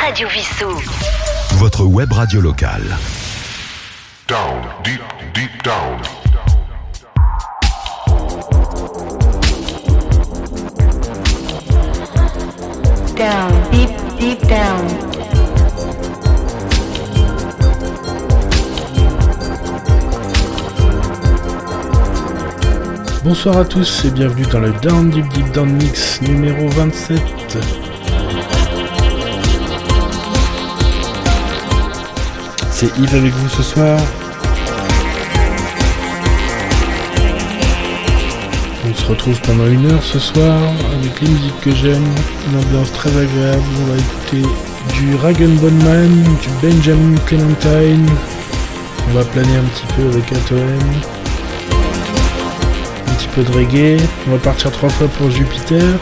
Radio Vissou. Votre web radio locale. Down, deep, deep down. Down, deep, deep down. Bonsoir à tous et bienvenue dans le Down Deep Deep Down Mix numéro 27. C'est Yves avec vous ce soir. On se retrouve pendant une heure ce soir avec les musiques que j'aime, une ambiance très agréable. On va écouter du Ragen Bonman, du Benjamin Clementine. On va planer un petit peu avec Atoem. Un petit peu de reggae. On va partir trois fois pour Jupiter.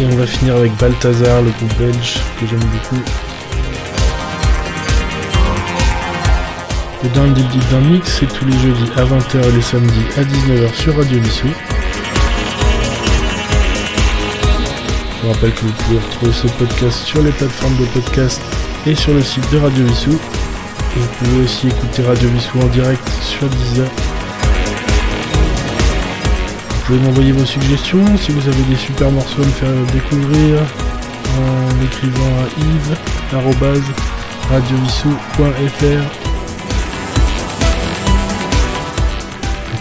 Et on va finir avec Balthazar, le groupe belge que j'aime beaucoup. Le Down Deep Mix, c'est tous les jeudis à 20h et les samedis à 19h sur Radio Vissou. Je vous rappelle que vous pouvez retrouver ce podcast sur les plateformes de podcast et sur le site de Radio Vissou. Vous pouvez aussi écouter Radio Vissou en direct sur Deezer. Vous pouvez m'envoyer vos suggestions si vous avez des super morceaux à me faire découvrir en écrivant à yves.radiovissou.fr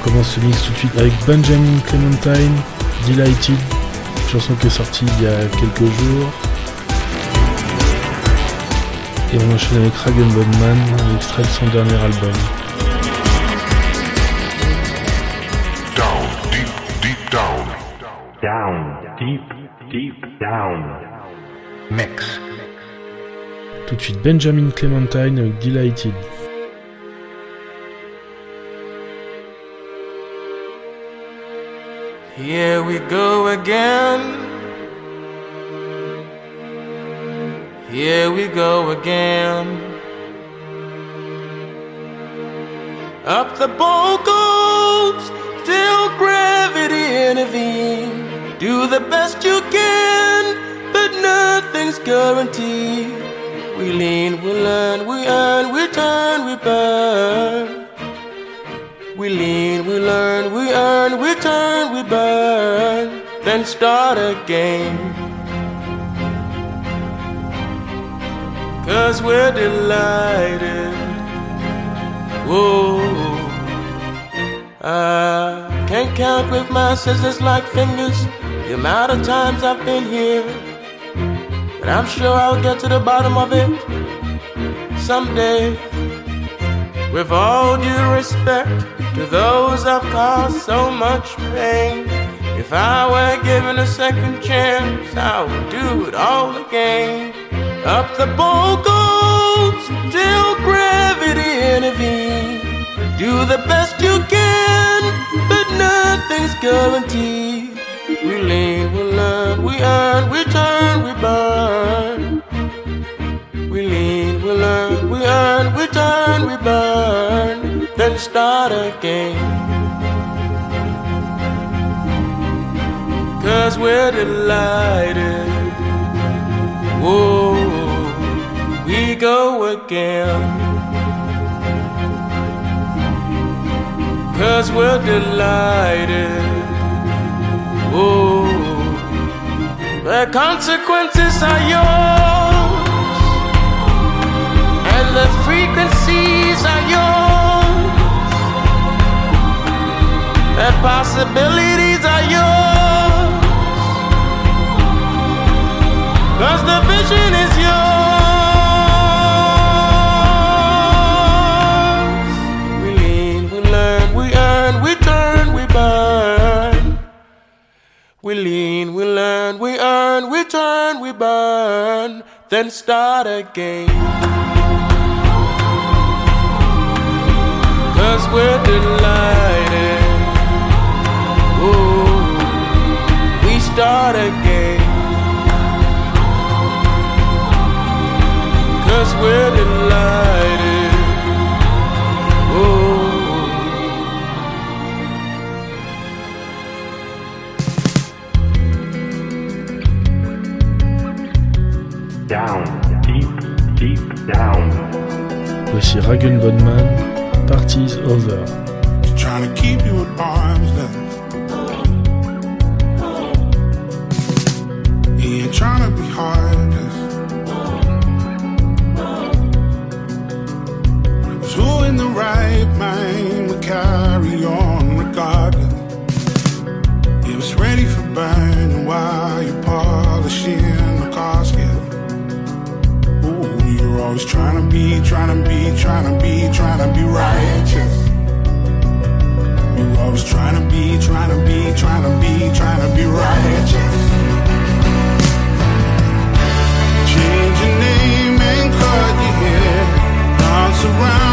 commence ce mix tout de suite avec Benjamin Clementine, Delighted, chanson qui est sortie il y a quelques jours. Et on enchaîne avec Ragen Bonman, un extrait de son dernier album. Down, deep, deep down. Down, deep, deep down. Mix. Tout de suite Benjamin Clementine avec Delighted. Here we go again. Here we go again. Up the boat goes till gravity intervene. Do the best you can, but nothing's guaranteed. We lean, we learn, we earn, we turn, we burn. We lean, we learn, we earn, we turn, we burn, then start again. Cause we're delighted. Whoa. I can't count with my scissors like fingers the amount of times I've been here. But I'm sure I'll get to the bottom of it someday. With all due respect to those I've caused so much pain. If I were given a second chance, I would do it all again. Up the boat goes till gravity intervenes. Do the best you can, but nothing's guaranteed. We lean, we learn, we earn, we turn, we burn. We lean, we learn, we earn, we turn, we burn, then start again. Cause we're delighted. Whoa, we go again. Cause we're delighted. Whoa, the consequences are yours and the frequencies are yours. The possibilities are yours. Cause the vision is yours. We lean, we learn, we earn, we turn, we burn. We lean, we learn, we earn, we turn, we burn, then start again. Cause we're delighted. Ooh, we start again. Cause we're delighted. Ooh. down, deep, deep down. Voici Rag'n Bone Man, Party's Over. Trying to keep you at arm's length. Trying to be heartless. Who in the right mind would carry on regardless? He was ready for burning while you're polishing the casket. Ooh, you're always trying to be, trying to be, trying to be, trying to be righteous. You're always trying to be, trying to be, trying to be, trying to be righteous. Dance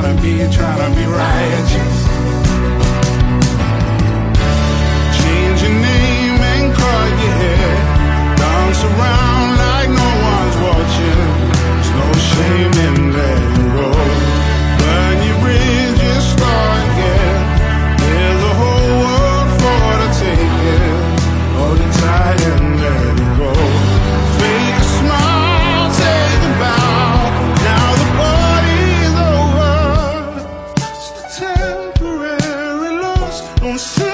trying to be, trying to be righteous. Change your name and cut your hair. Dance around like no one's watching. There's no shame in letting go. Burn your bridges, start Don't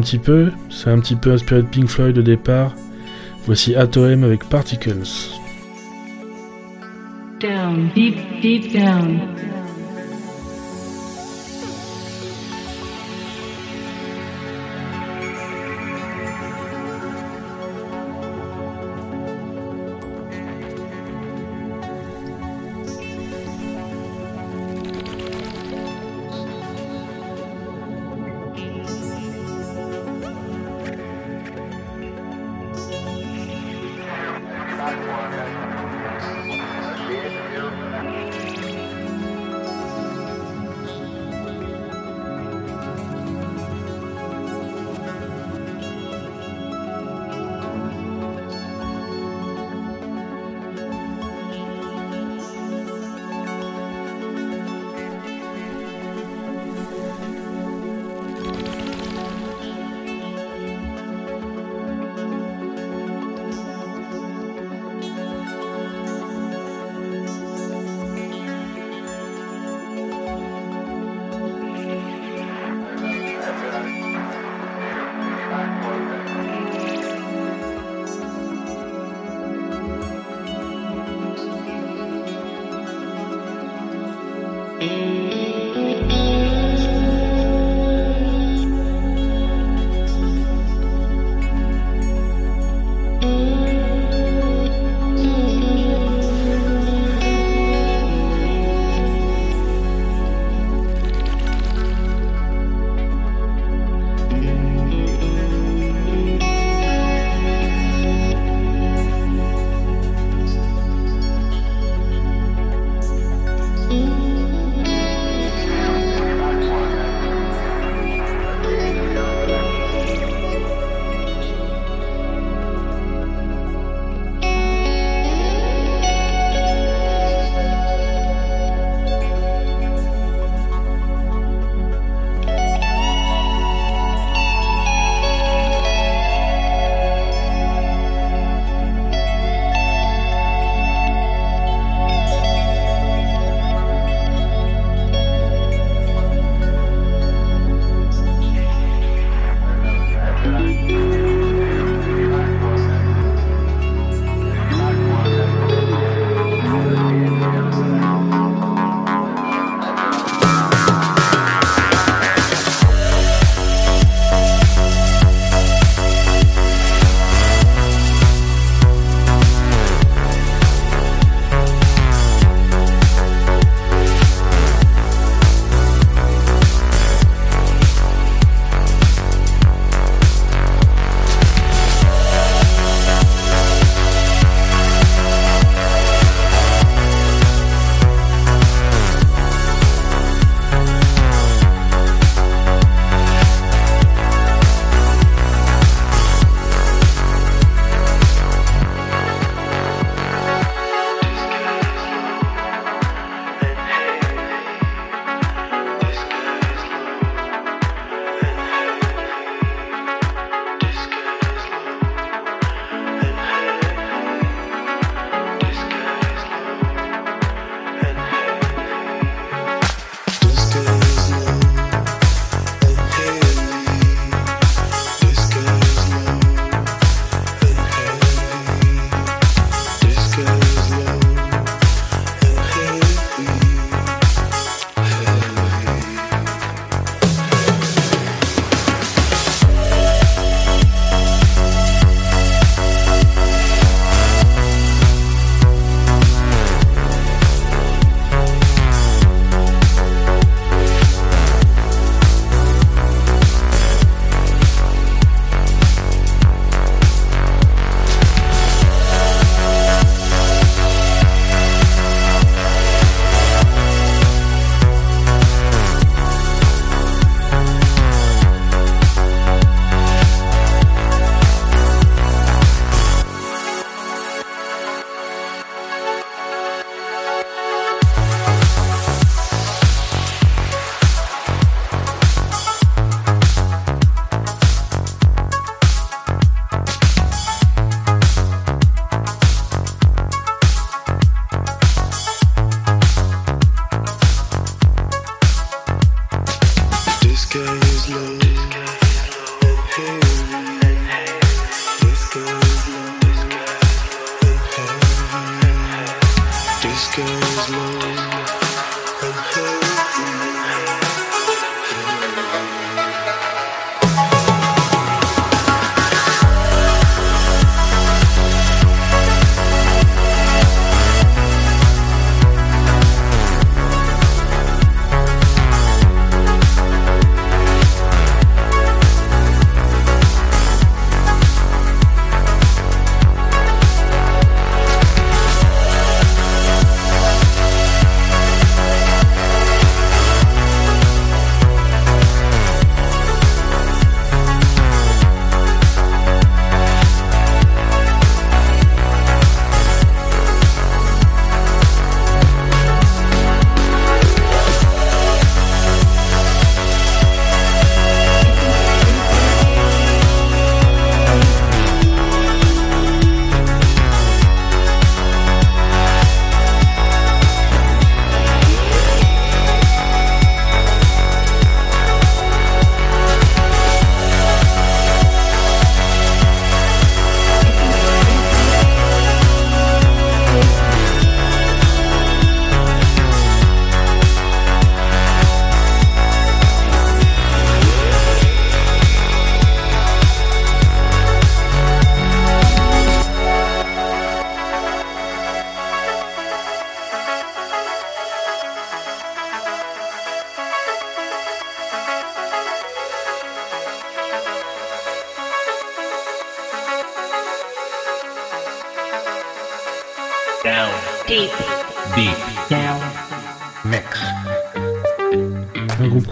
petit peu, c'est un petit peu inspiré de Pink Floyd au départ. Voici Atoem avec Particles.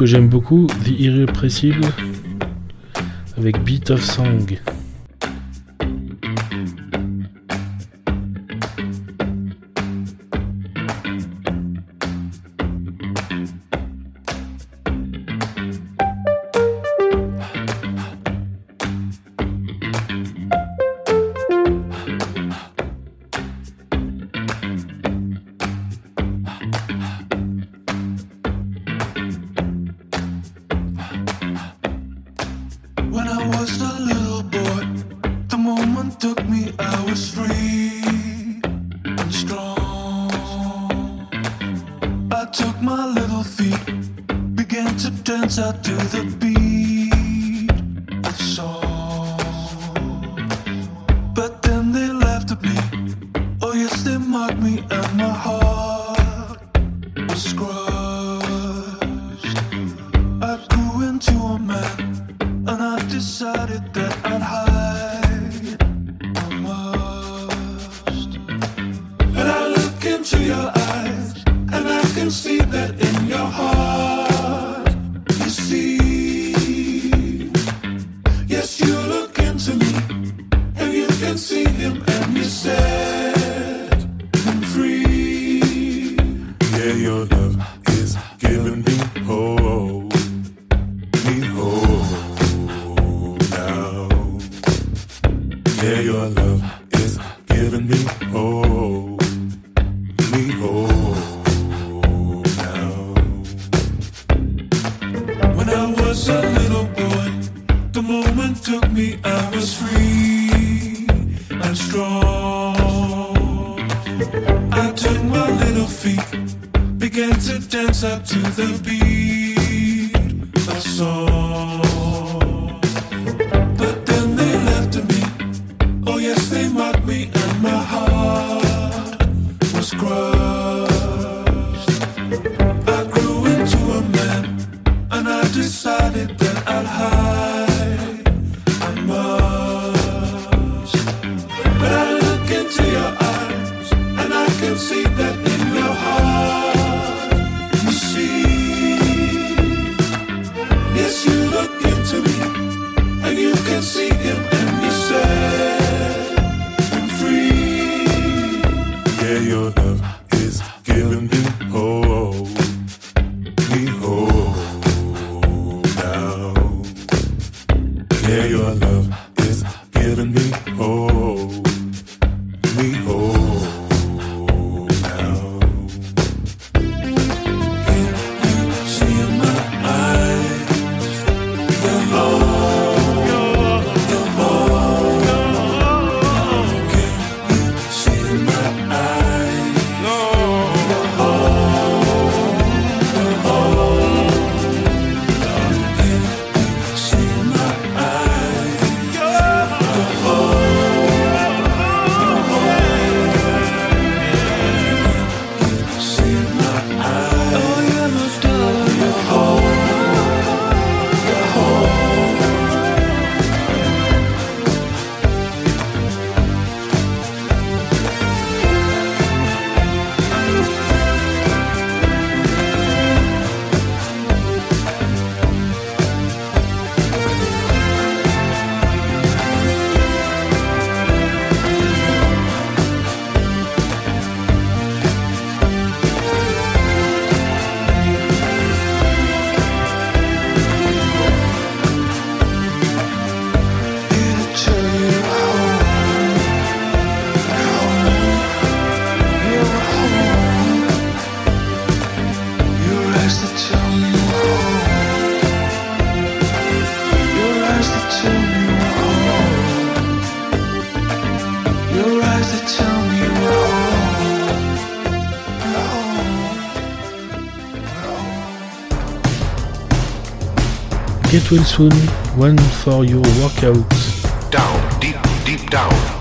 j'aime beaucoup, The Irrepressible, avec Beat of Song. will soon, one for your workout. Down, deep, deep down.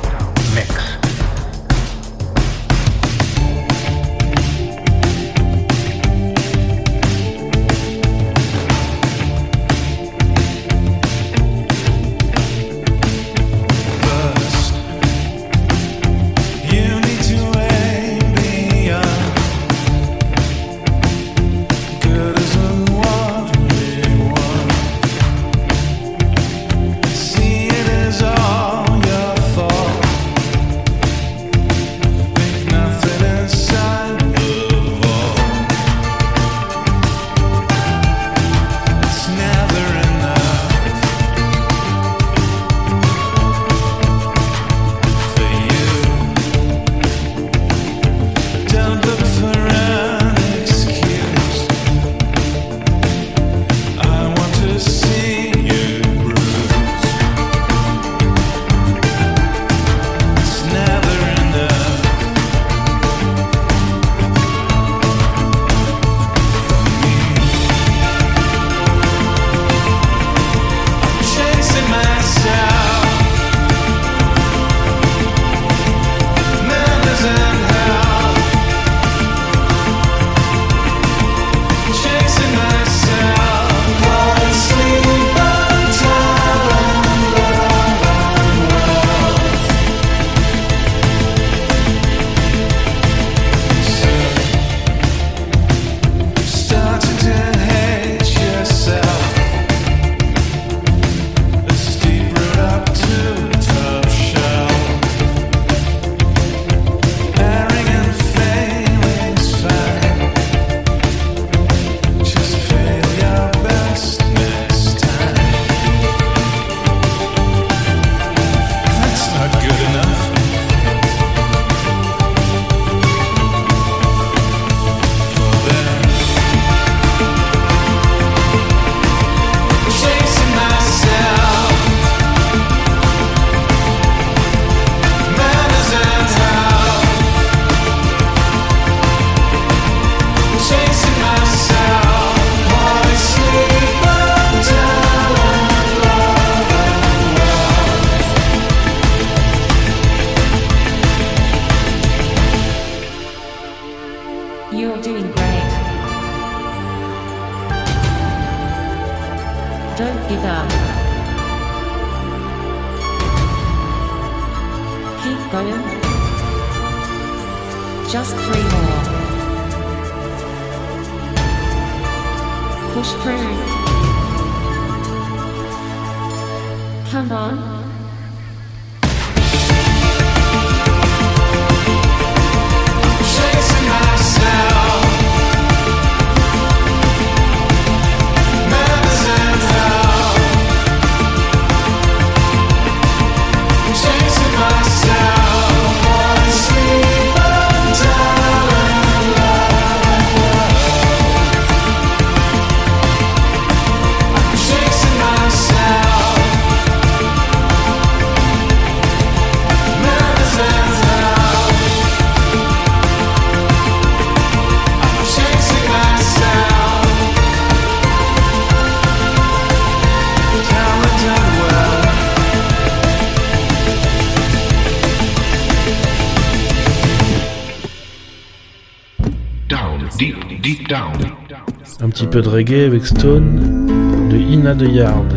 Peu de reggae avec Stone de Ina de Yard.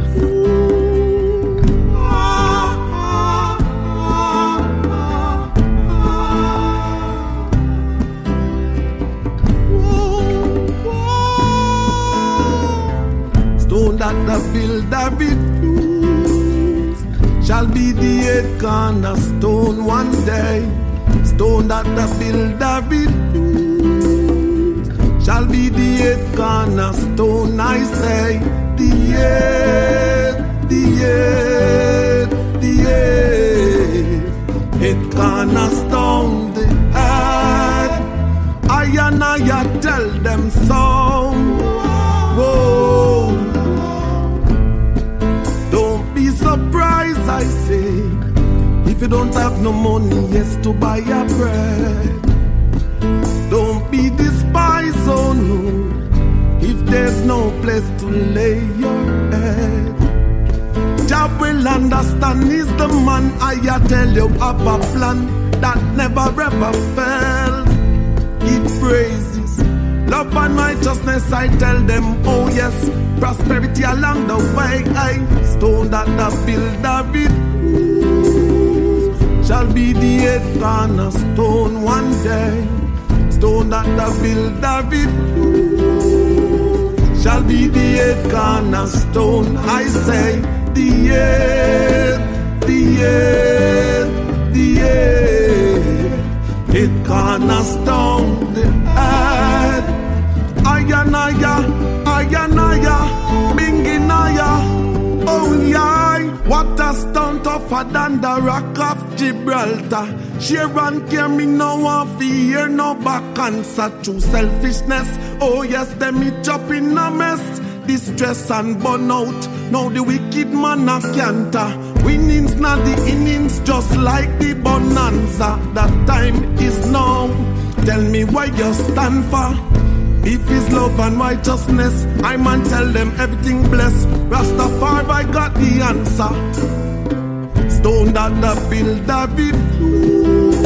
Stone that the builder refused shall be the eight cornerstone one day. Stone that the builder refused shall be the eight cornerstone. I say the eight, the eight, the eight, eight cornerstone. The head. I and I tell them so. Whoa. Don't be surprised, I say, if you don't have no money, yes, to buy your bread. Place to lay your head. Job will understand is the man I tell you have a plan that never ever fails. Give praises, love and righteousness. I tell them, oh yes, prosperity along the way. I stone that the builder refused shall be the eight stone one day. Stone that the builder refused shall be the cornerstone. I say the eight, the eight, the eight, eight cornerstone. The head, ayanaya, ayanaya, binginaya. What a stone tougher than the rock of Gibraltar. Sharon care me no one fear no back answer to selfishness. Oh yes, them it up in a mess. Distress and burnout. Now the wicked man a canter. Winnings not the innings, just like the bonanza. That time is now. Tell me why you stand for. If it's love and righteousness, I man tell them everything blessed. Rastafari, I got the answer. Stone that the builder refused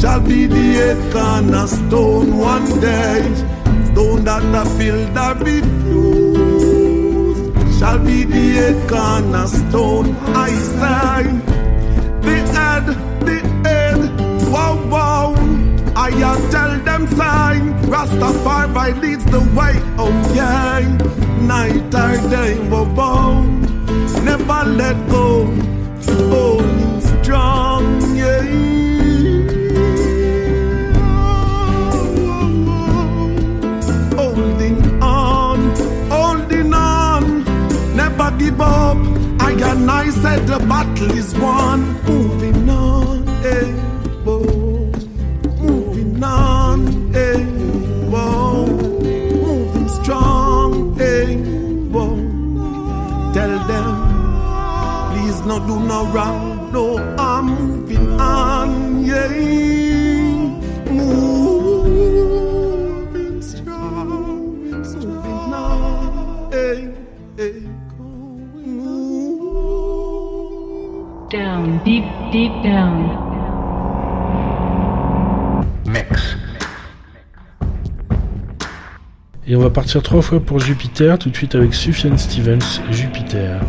shall be the eight cornerstone one day. Stone that the builder refused shall be the eight cornerstone. I say, the head, the head, wow, wow. I tell them sign, Rastafari leads the way, oh yeah. Night or day, wow, wow. Never let go, holding strong, yeah. Holding on, holding on, never give up. I and I said the battle is won. va partir trois fois pour Jupiter, tout de suite avec Sufjan Stevens, Jupiter.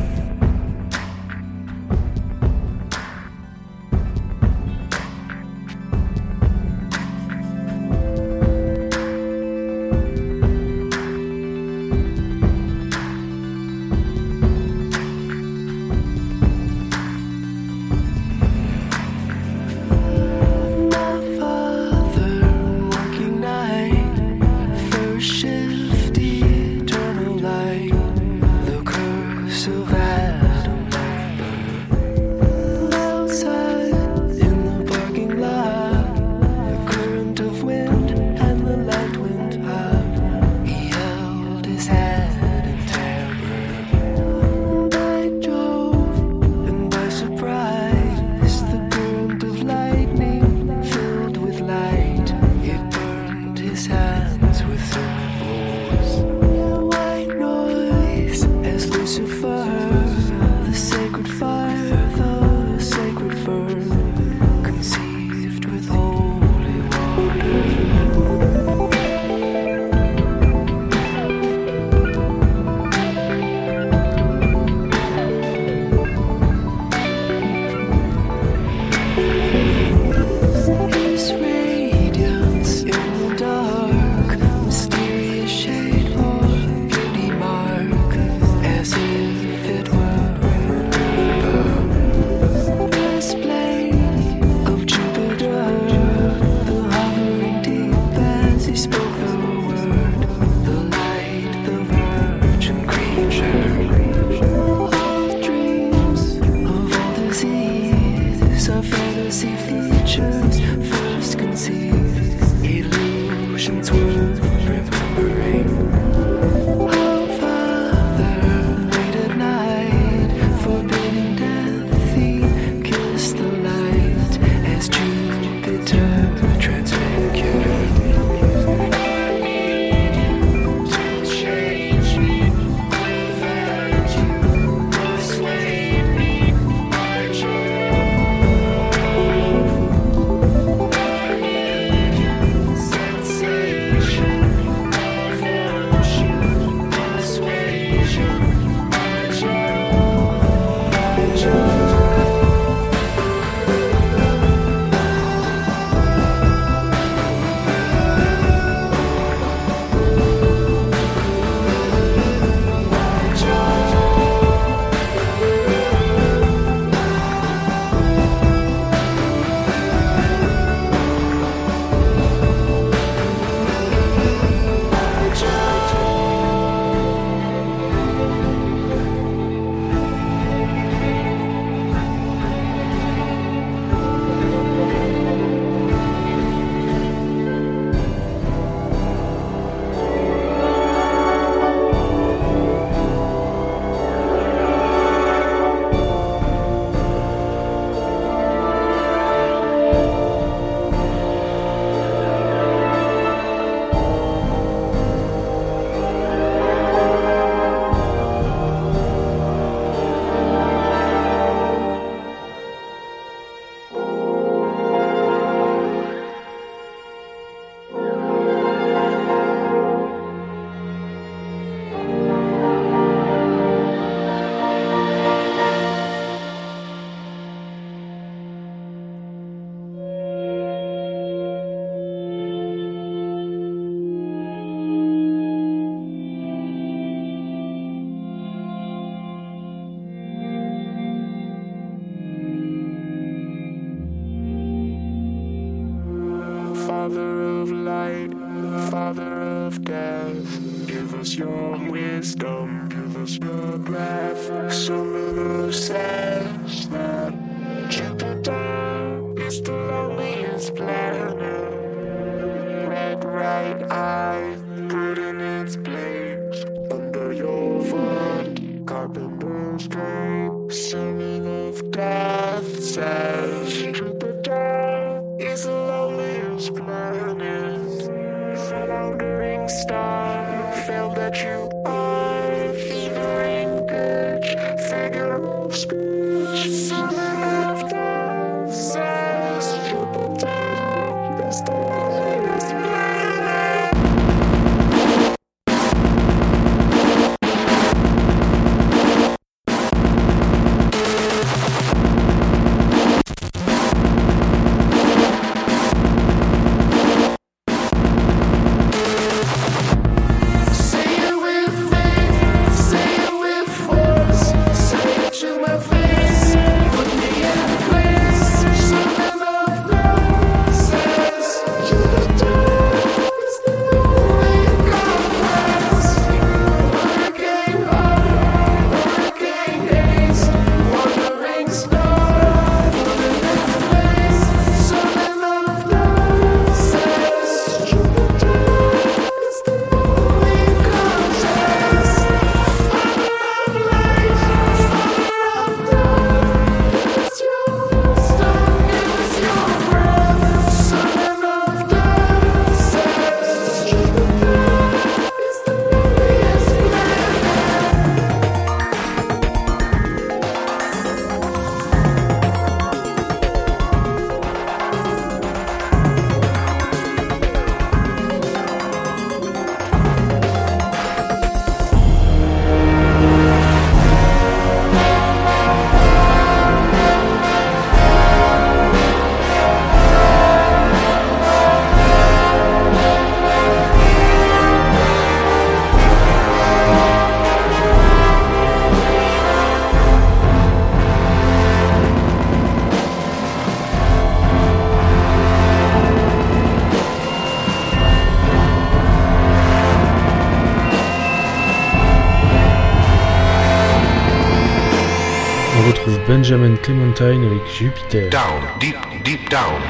Benjamin Clementine avec Jupiter. Down, deep, deep down.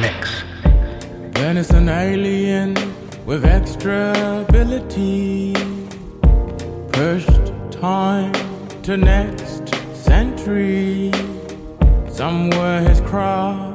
Mix. Then it's an alien with extra ability. Pushed time to next century. Somewhere his craft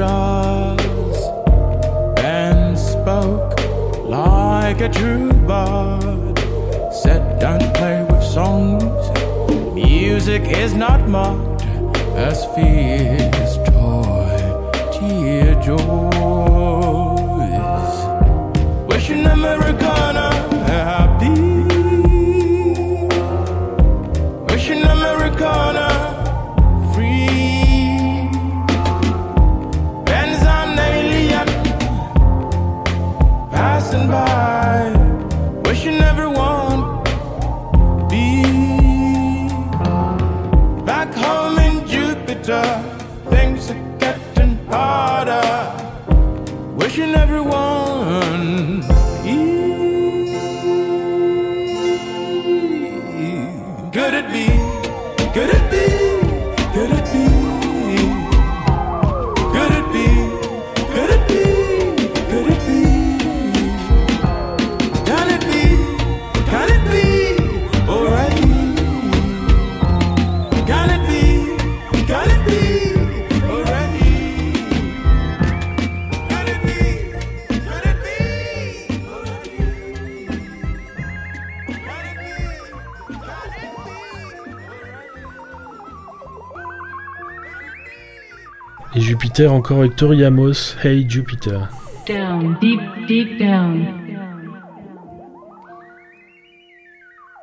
stars, Ben spoke like a true bard. Said, don't play with songs. Music is not mocked as fear's toy, tear joys. Jupiter. Jupiter encore avec Tori Amos, Hey Jupiter. Down, deep, deep down.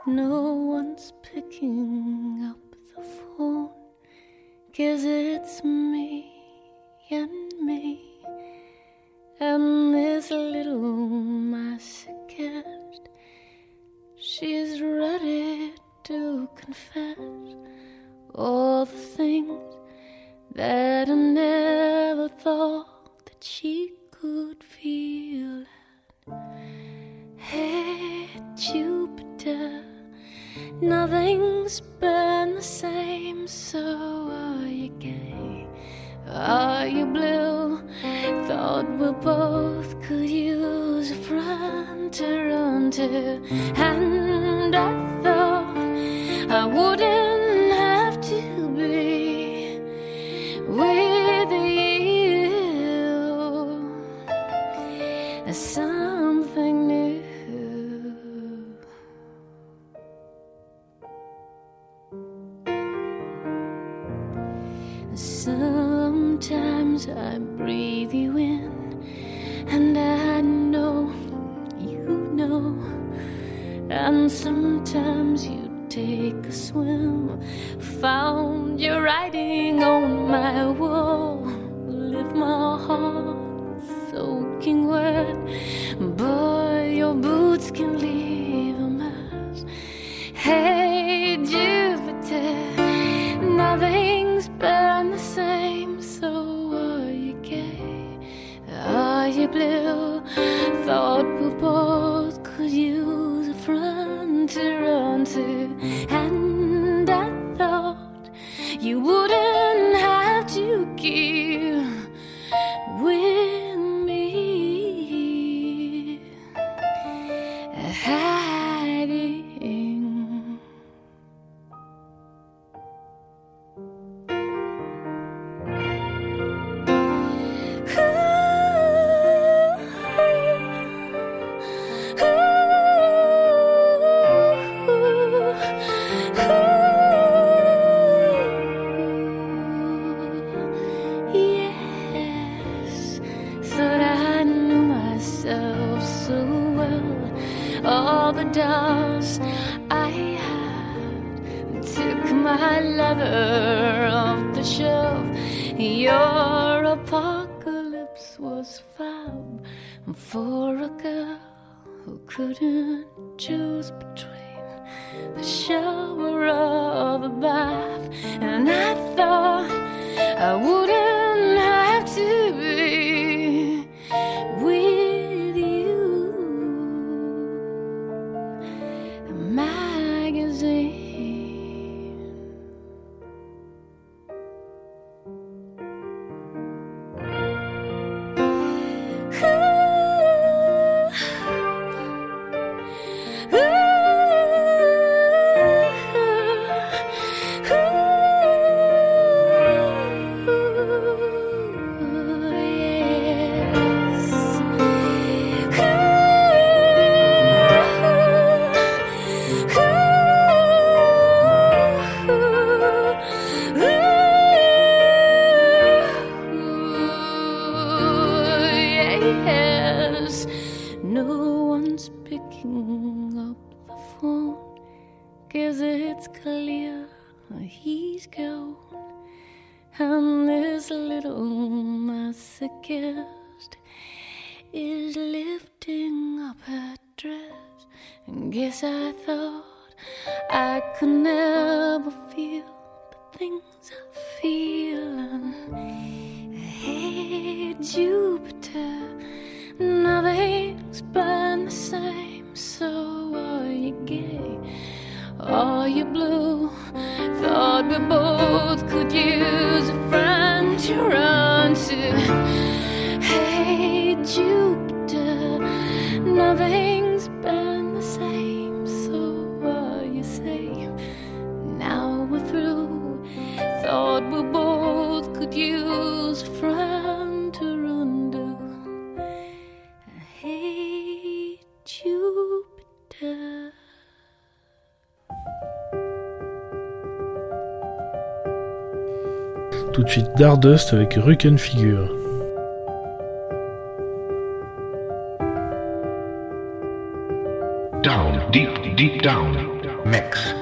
No one's picking up the phone. Cause it's me and me. And this little masochist. She's ready to confess all the things that I never thought that she could feel. Hey, Jupiter, nothing's been the same. So are you gay? Are you blue? Thought we both could use a friend to run to, and I thought I wouldn't Sometimes I breathe you in, and I know you know. And sometimes you take a swim, found your writing on my wall, lift my heart soaking wet. Boy, your boots can leave a mess. Hey, Jupiter, nothing's been blue? Thought we both could use a friend to run to, and I thought you wouldn't no one's picking up the phone. Guess it's clear he's gone. And this little masochist is lifting up her dress. And guess I thought I could never feel the things I feel. And hey, Jupiter, nothing's been the same. So are you gay? Are you blue? Thought we both could use a friend to run to. Hey, Jupiter, nothing's been the same. So are you say? Now we're through. Thought we both could use Tout de suite Dardust avec Rucken Figure. Down, deep, deep down. Mix.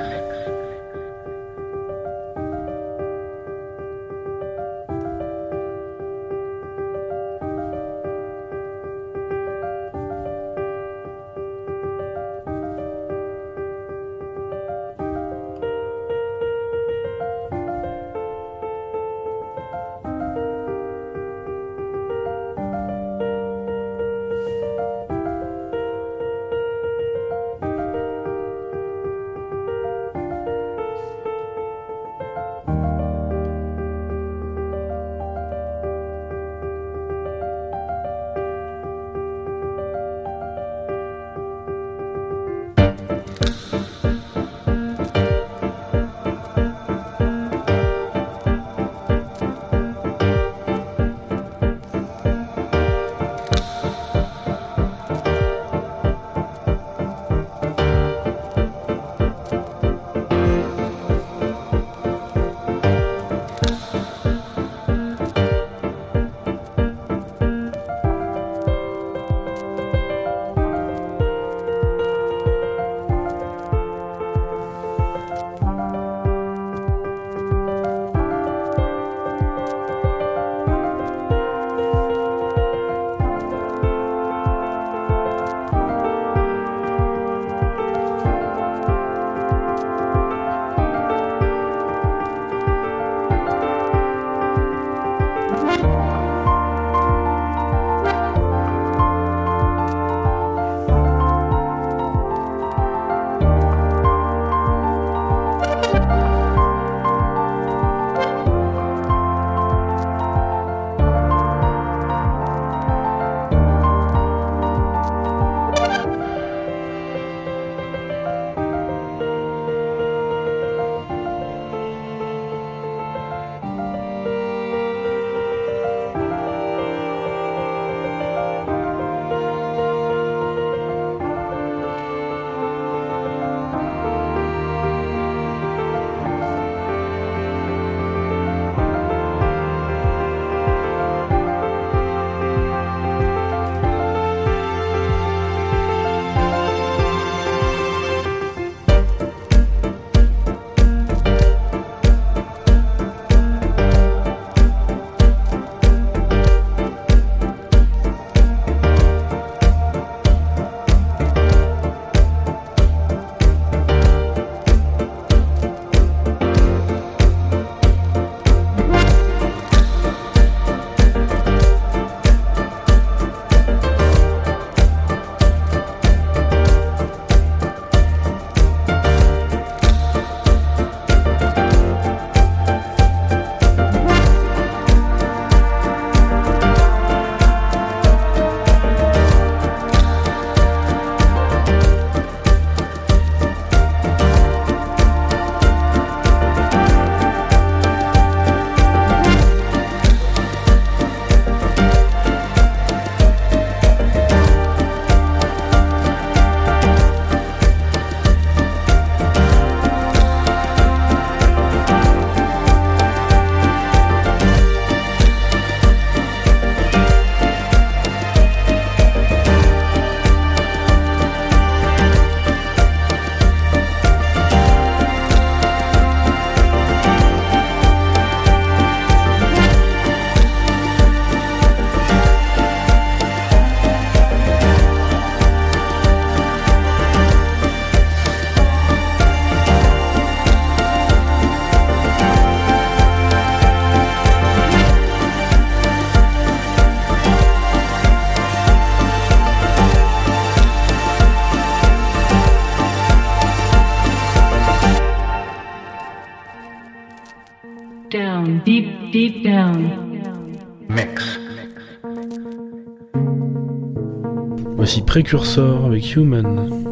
Deep down. Mix. Voici Précursor avec Human.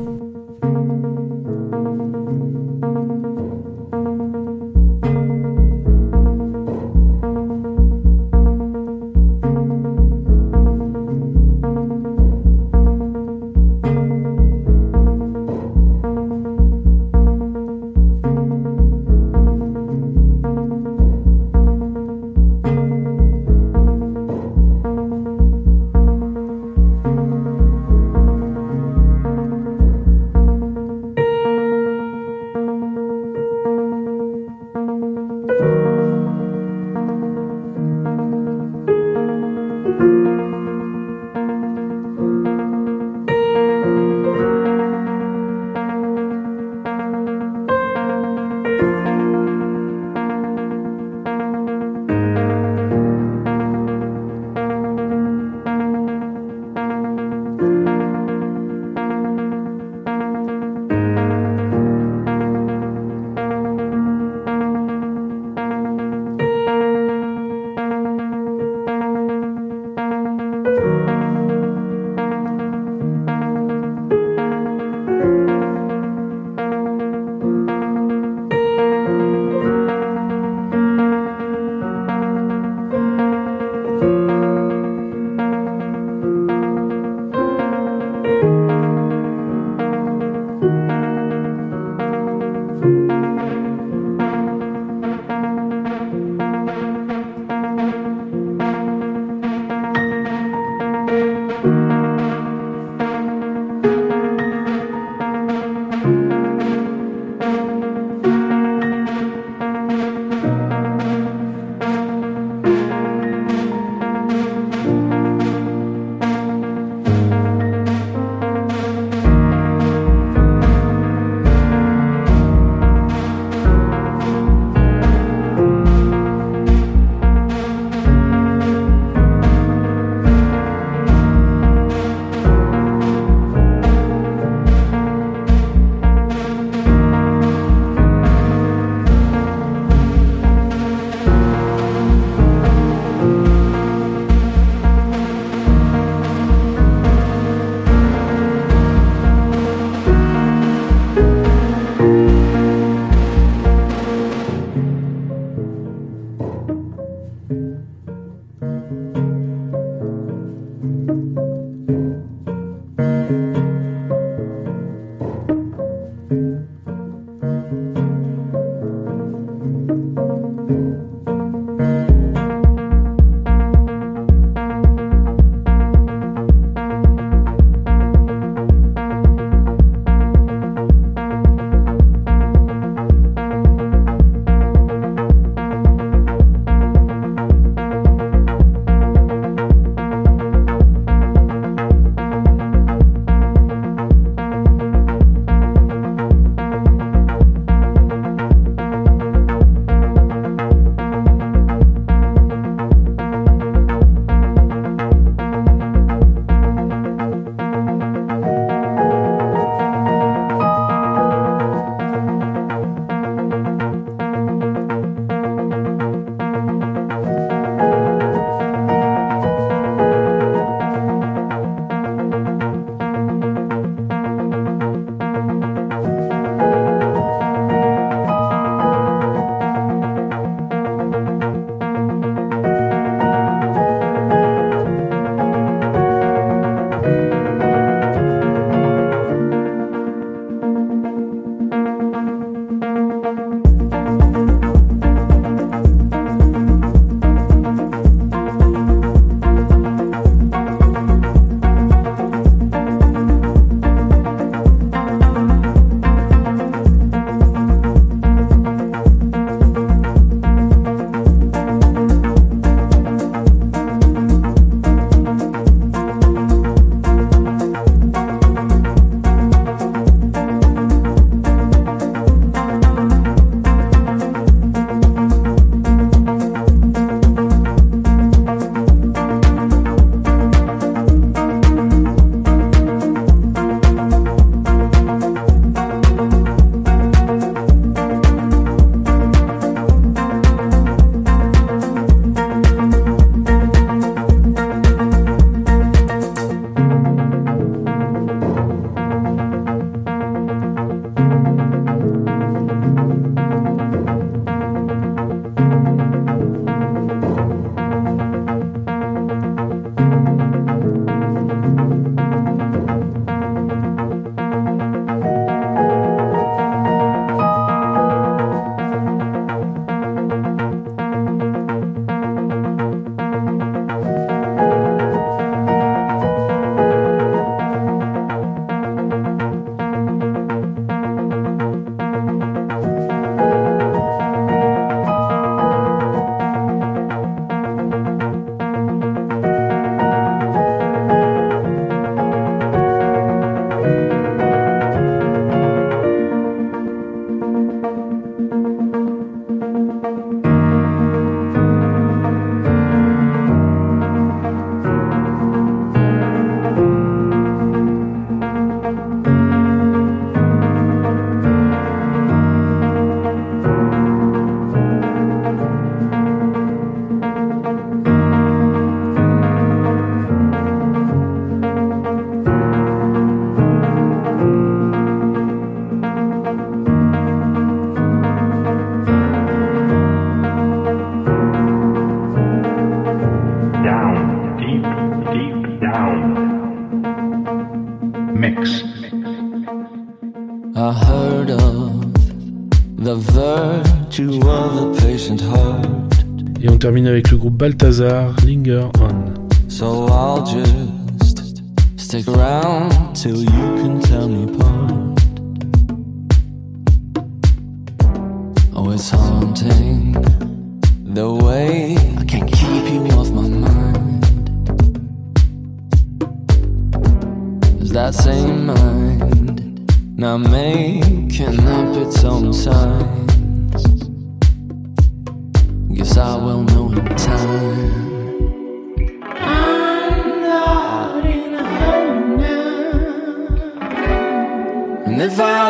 Balthazar,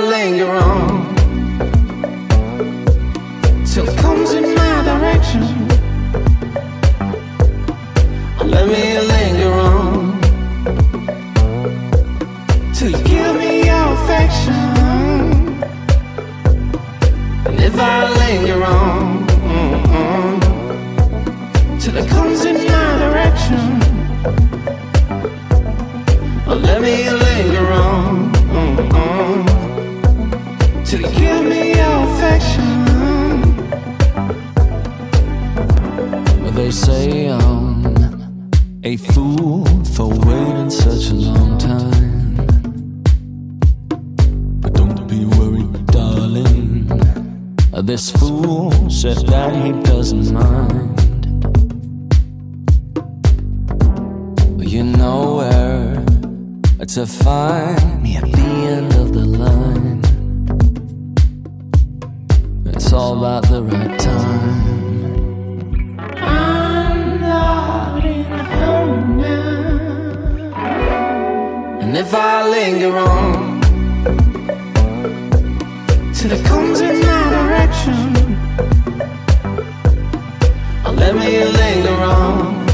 linger on. Till it comes in my direction, let me linger on. Till you give me your affection. And if I linger on mm, till it comes in my direction, let me linger on. mm, say I'm a fool for waiting such a long time. But don't be worried, darling. This fool said that he doesn't mind. You know where to find me at the end of the line. It's all about the right time. And if I linger on till it comes in my direction, let me linger on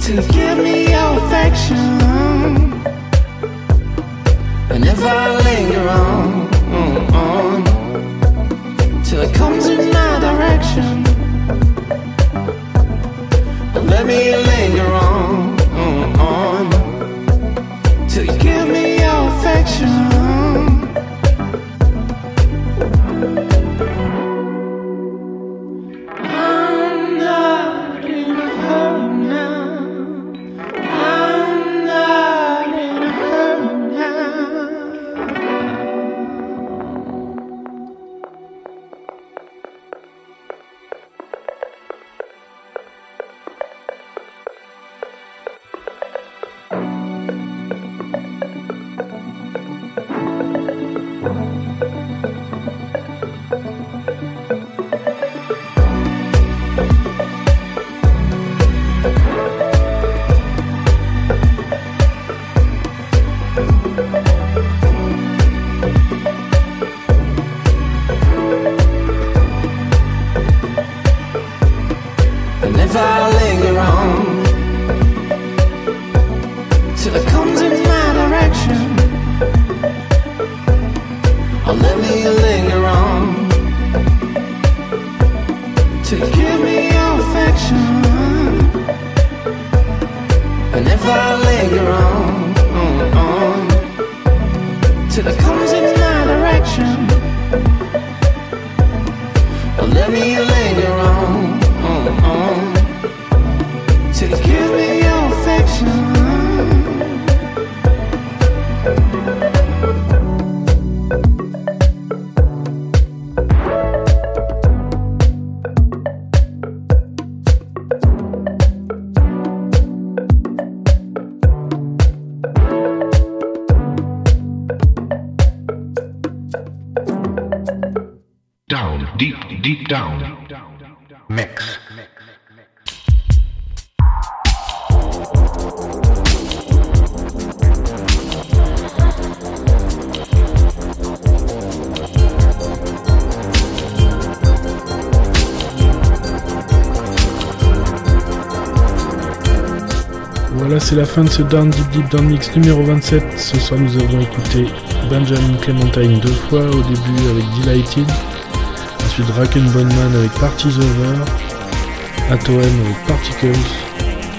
till you give me your affection. And if I linger on, mm, on till it comes in my direction, let me linger on, c'est la fin de ce Down Deep Deep Down Mix numéro 27. Ce soir, nous avons écouté Benjamin Clementine deux fois, au début avec Delighted, ensuite Raken Bonman avec Parties Over, Atoem avec Particles,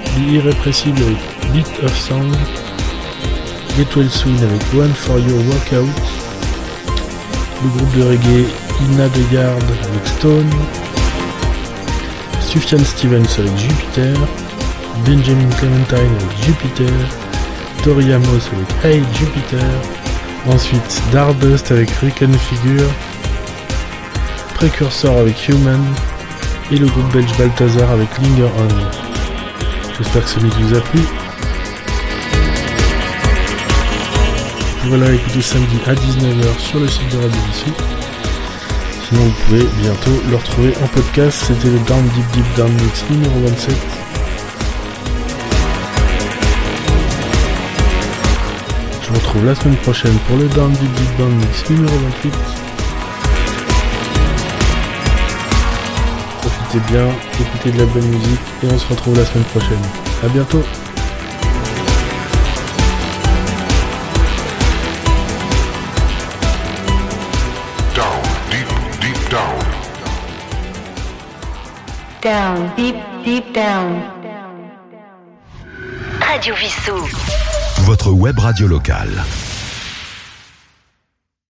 The Irrepressible avec Beat of Sound, Get Well Swing avec One for Your Workout, le groupe de reggae Ina de Yard avec Stone, Sufjan Stevens avec Jupiter, Benjamin Clementine avec Jupiter, Tori Amos avec Hey Jupiter, ensuite Dardust avec Reconfigure, Precursor avec Human, et le groupe belge Balthazar avec Linger On. J'espère que ce mix vous a plu. Voilà, écoutez samedi à 19h sur le site de Radio Vissou. Sinon, vous pouvez bientôt le retrouver en podcast. C'était le Down Deep Deep Down Mix numéro 27. Retrouve la semaine prochaine pour le Down Deep Deep Down Mix numéro 28. Profitez bien, écoutez de la bonne musique et on se retrouve la semaine prochaine. A bientôt Down, deep, deep down. Down, deep, deep down. Radio Vissou. Web radio locale.